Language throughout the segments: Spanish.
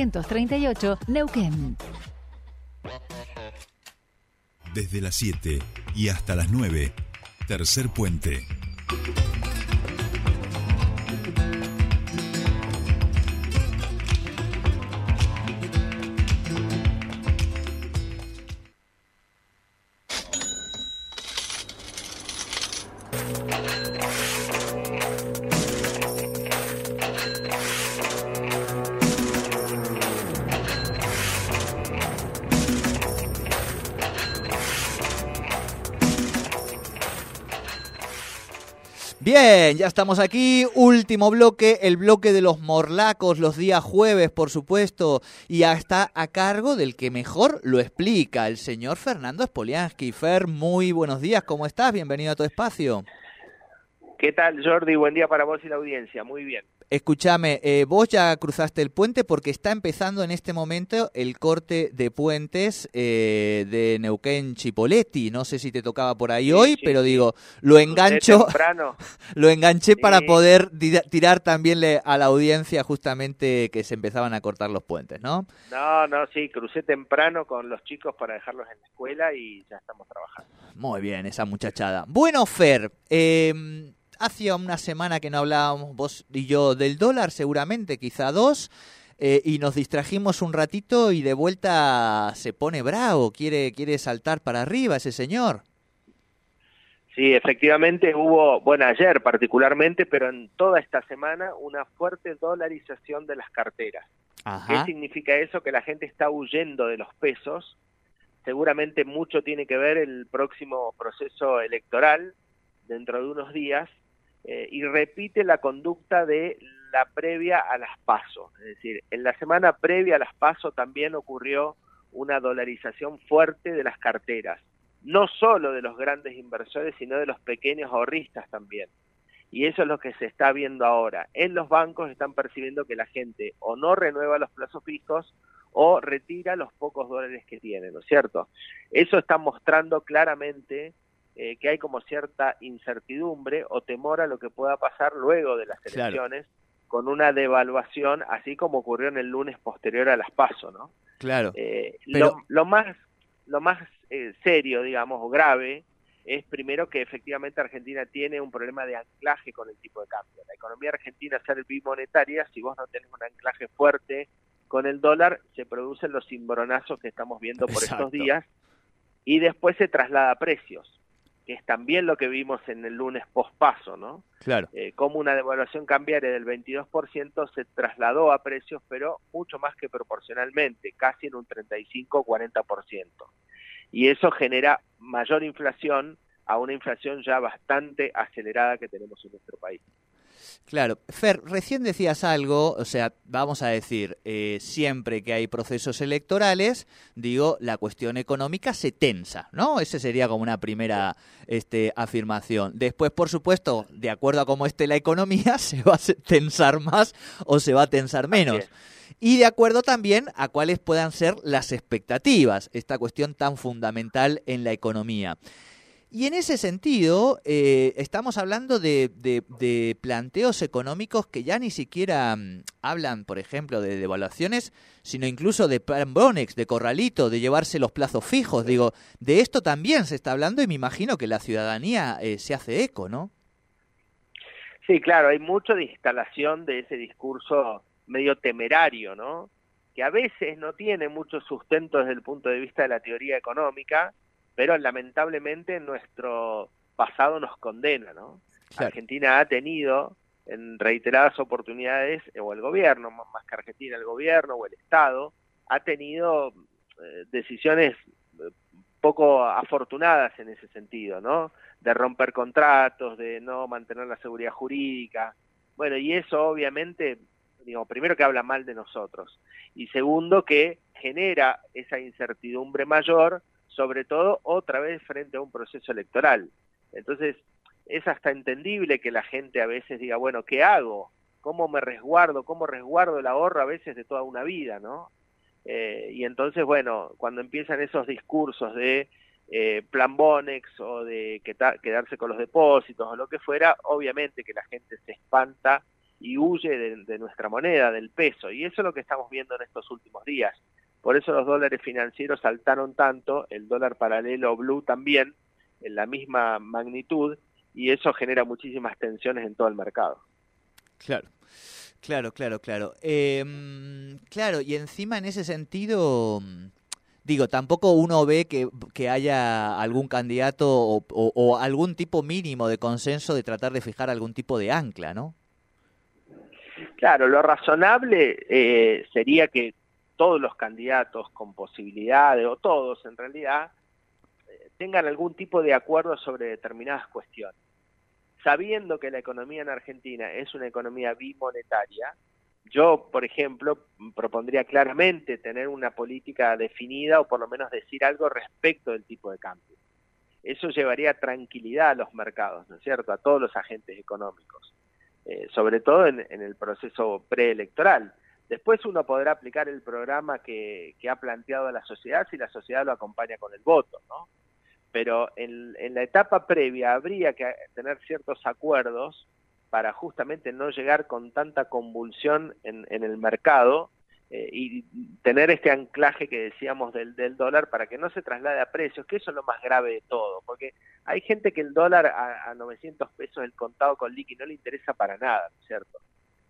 138 Neuquén. Desde las 7 y hasta las 9, tercer puente. Bien, ya estamos aquí. Último bloque, el bloque de los morlacos, los días jueves, por supuesto. Y está a cargo del que mejor lo explica, el señor Fernando Spoliansky. Fer, muy buenos días, ¿cómo estás? Bienvenido a tu espacio. ¿Qué tal, Jordi? Buen día para vos y la audiencia. Muy bien. Escúchame, eh, vos ya cruzaste el puente porque está empezando en este momento el corte de puentes eh, de Neuquén Chipoletti. No sé si te tocaba por ahí hoy, pero digo, lo engancho, lo enganché para poder tirar también a la audiencia justamente que se empezaban a cortar los puentes, ¿no? No, no, sí, crucé temprano con los chicos para dejarlos en la escuela y ya estamos trabajando. Muy bien, esa muchachada. Bueno, Fer, eh, hacía una semana que no hablábamos vos y yo del dólar, seguramente, quizá dos, eh, y nos distrajimos un ratito y de vuelta se pone bravo, quiere, quiere saltar para arriba ese señor. Sí, efectivamente hubo, bueno, ayer particularmente, pero en toda esta semana, una fuerte dolarización de las carteras. ¿Qué significa eso? Que la gente está huyendo de los pesos. Seguramente mucho tiene que ver el próximo proceso electoral dentro de unos días eh, y repite la conducta de la previa a las pasos. Es decir, en la semana previa a las pasos también ocurrió una dolarización fuerte de las carteras, no solo de los grandes inversores, sino de los pequeños ahorristas también. Y eso es lo que se está viendo ahora. En los bancos están percibiendo que la gente o no renueva los plazos fijos o retira los pocos dólares que tiene, ¿no es cierto? Eso está mostrando claramente eh, que hay como cierta incertidumbre o temor a lo que pueda pasar luego de las elecciones con una devaluación, así como ocurrió en el lunes posterior a las PASO, ¿no? Claro. Eh, lo, más, lo más eh, serio, digamos, o grave, es primero que efectivamente Argentina tiene un problema de anclaje con el tipo de cambio. La economía argentina ser bimonetaria, si vos no tenés un anclaje fuerte con el dólar, se producen los cimbronazos que estamos viendo por estos días y después se traslada a precios que es también lo que vimos en el lunes pospaso, ¿no? Claro. Eh, como una devaluación cambiaria del 22% se trasladó a precios, pero mucho más que proporcionalmente, casi en un 35-40%. Y eso genera mayor inflación a una inflación ya bastante acelerada que tenemos en nuestro país. Claro, Fer, recién decías algo, o sea, vamos a decir, eh, siempre que hay procesos electorales, digo, la cuestión económica se tensa, ¿no? Esa sería como una primera este, afirmación. Después, por supuesto, de acuerdo a cómo esté la economía, se va a tensar más o se va a tensar menos. Y de acuerdo también a cuáles puedan ser las expectativas, esta cuestión tan fundamental en la economía. Y en ese sentido, eh, estamos hablando de, de, planteos económicos que ya ni siquiera mm, hablan, por ejemplo, de devaluaciones, sino incluso de Bonex, de corralito, de llevarse los plazos fijos. Digo, de esto también se está hablando y me imagino que la ciudadanía eh, se hace eco, ¿no? Sí, claro, hay mucho de instalación de ese discurso medio temerario, ¿no? Que a veces no tiene mucho sustento desde el punto de vista de la teoría económica, pero lamentablemente nuestro pasado nos condena, ¿no? Argentina ha tenido en reiteradas oportunidades, o el gobierno, más que Argentina, el gobierno o el Estado, ha tenido eh, decisiones eh, poco afortunadas en ese sentido, ¿no? De romper contratos, de no mantener la seguridad jurídica. Bueno, y eso obviamente, digo, primero que habla mal de nosotros, y segundo que genera esa incertidumbre mayor sobre todo otra vez frente a un proceso electoral. Entonces, es hasta entendible que la gente a veces diga, bueno, ¿qué hago? ¿Cómo me resguardo? ¿Cómo resguardo el ahorro a veces de toda una vida, no? Eh, y entonces, bueno, cuando empiezan esos discursos de eh, plan Bonex o de quedarse con los depósitos o lo que fuera, obviamente que la gente se espanta y huye de, nuestra moneda, del peso. Y eso es lo que estamos viendo en estos últimos días. Por eso los dólares financieros saltaron tanto, el dólar paralelo blue también, en la misma magnitud, y eso genera muchísimas tensiones en todo el mercado. Claro. Claro, claro, claro. Em, claro, y encima en ese sentido, digo, tampoco uno ve que, que haya algún candidato o, algún tipo mínimo de consenso de tratar de fijar algún tipo de ancla, ¿no? Claro, lo razonable eh, sería que todos los candidatos con posibilidades, o todos en realidad, eh, tengan algún tipo de acuerdo sobre determinadas cuestiones. Sabiendo que la economía en Argentina es una economía bimonetaria, yo, por ejemplo, propondría claramente tener una política definida o por lo menos decir algo respecto del tipo de cambio. Eso llevaría tranquilidad a los mercados, ¿no es cierto?, a todos los agentes económicos. Eh, sobre todo en, el proceso preelectoral. Después uno podrá aplicar el programa que, ha planteado la sociedad si la sociedad lo acompaña con el voto, ¿no? Pero en, la etapa previa habría que tener ciertos acuerdos para justamente no llegar con tanta convulsión en el mercado eh, y tener este anclaje que decíamos del, del dólar para que no se traslade a precios, que eso es lo más grave de todo, porque hay gente que el dólar a, a 900 pesos el contado con liqui no le interesa para nada, ¿cierto?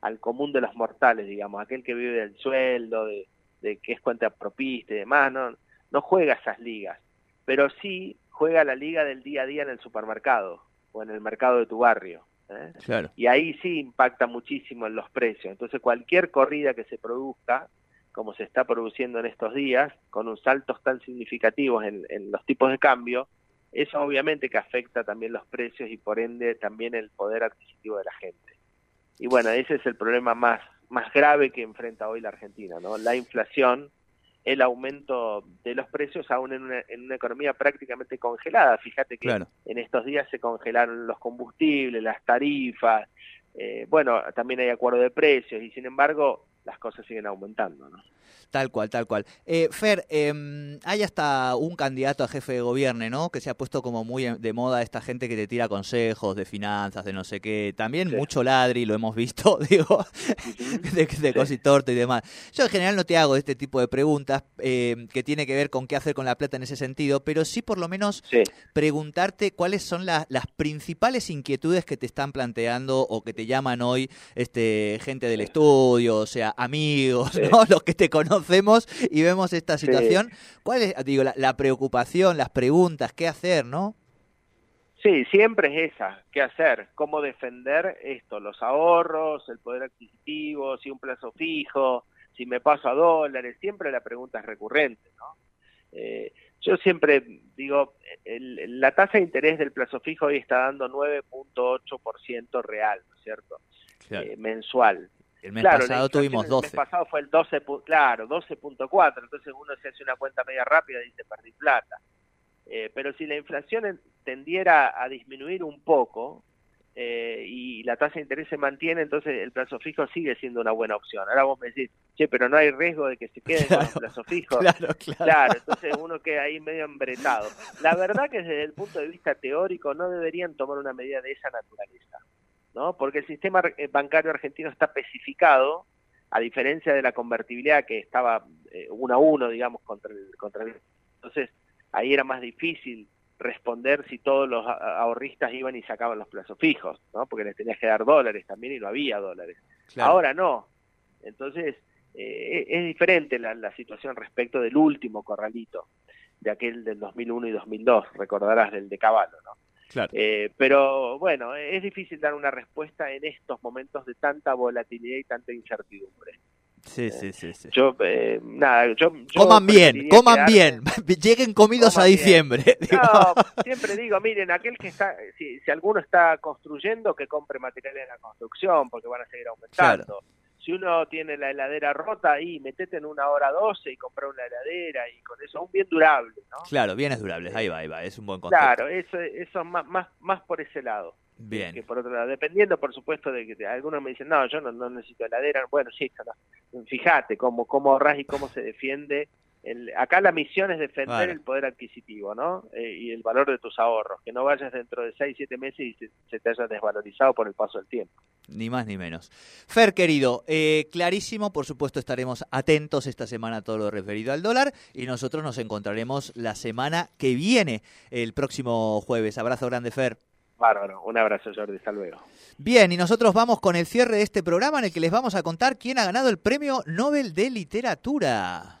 Al común de los mortales, digamos, aquel que vive del sueldo, de, de que es cuenta propista y demás, no, no juega esas ligas, pero sí juega la liga del día a día en el supermercado o en el mercado de tu barrio. ¿eh? Y ahí sí impacta muchísimo en los precios. Entonces cualquier corrida que se produzca, como se está produciendo en estos días, con un saltos tan significativos en, los tipos de cambio, eso obviamente que afecta también los precios y por ende también el poder adquisitivo de la gente. Y bueno, ese es el problema más, más grave que enfrenta hoy la Argentina, ¿no? La inflación el aumento de los precios aún en una, en una economía prácticamente congelada. Fíjate que en estos días se congelaron los combustibles, las tarifas, eh, bueno, también hay acuerdo de precios y sin embargo las cosas siguen aumentando, ¿no? Tal cual, tal cual. Eh, Fer, eh, hay hasta un candidato a jefe de gobierno, ¿no? Que se ha puesto como muy de moda esta gente que te tira consejos de finanzas, de no sé qué. También mucho ladri, lo hemos visto, digo, de, de cositorte y demás. Yo en general no te hago este tipo de preguntas eh, que tiene que ver con qué hacer con la plata en ese sentido, pero sí por lo menos preguntarte cuáles son las principales inquietudes que te están planteando o que te llaman hoy este gente del estudio, o sea, amigos, ¿no? Los que te conocemos y vemos esta situación. ¿Cuál es, digo, la, preocupación, las preguntas, qué hacer, no? Sí, siempre es esa, qué hacer, cómo defender esto, los ahorros, el poder adquisitivo, si un plazo fijo, si me paso a dólares, siempre la pregunta es recurrente, ¿no? Eh, yo siempre digo, la tasa de interés del plazo fijo hoy está dando 9.8% real, ¿no es cierto? Eh, mensual. El mes pasado tuvimos 12. El mes pasado fue el 12, claro, 12.4, entonces uno se hace una cuenta media rápida y dice perdí plata. Eh, pero si la inflación tendiera a disminuir un poco eh, y la tasa de interés se mantiene, entonces el plazo fijo sigue siendo una buena opción. Ahora vos me decís, che, pero no hay riesgo de que se quede con el plazo fijo. Claro, claro. claro, entonces uno queda ahí medio embretado. La verdad que desde el punto de vista teórico no deberían tomar una medida de esa naturaleza. ¿No? Porque el sistema eh, bancario argentino está especificado, a diferencia de la convertibilidad que estaba eh, uno a uno, digamos, contra el, contra el... Entonces, ahí era más difícil responder si todos los ahorristas iban y sacaban los plazos fijos, ¿no? Porque les tenías que dar dólares también y no había dólares. Ahora no. Entonces, eh, es diferente la, la, situación respecto del último corralito, de aquel del 2001 y 2002, recordarás del de Caballo, ¿no? Eh, pero bueno, es difícil dar una respuesta en estos momentos de tanta volatilidad y tanta incertidumbre. Sí, eh, sí, sí, sí. Yo, eh, nada, yo, coman bien, coman bien, lleguen comidos a diciembre. No, siempre digo, miren, aquel que está, si, si, alguno está construyendo, que compre materiales de la construcción, porque van a seguir aumentando si uno tiene la heladera rota, ahí metete en una hora doce y comprar una heladera y con eso, un bien durable, ¿no? Claro, bienes durables, ahí va, ahí va, es un buen concepto. Claro, eso, eso más, más, más por ese lado. Bien. Que por otro lado, dependiendo, por supuesto, de que algunos me dicen, no, yo no, no necesito heladera. Bueno, sí, no. fíjate cómo, cómo ahorras y cómo se defiende acá la misión es defender el poder adquisitivo, ¿no? Eh, y el valor de tus ahorros, que no vayas dentro de 6, 7 meses y se, te haya desvalorizado por el paso del tiempo. Ni más ni menos. Fer, querido, eh, clarísimo, por supuesto estaremos atentos esta semana a todo lo referido al dólar y nosotros nos encontraremos la semana que viene, el próximo jueves. Abrazo grande, Fer. Bárbaro, un abrazo Jordi, hasta luego. Bien, y nosotros vamos con el cierre de este programa en el que les vamos a contar quién ha ganado el Premio Nobel de Literatura.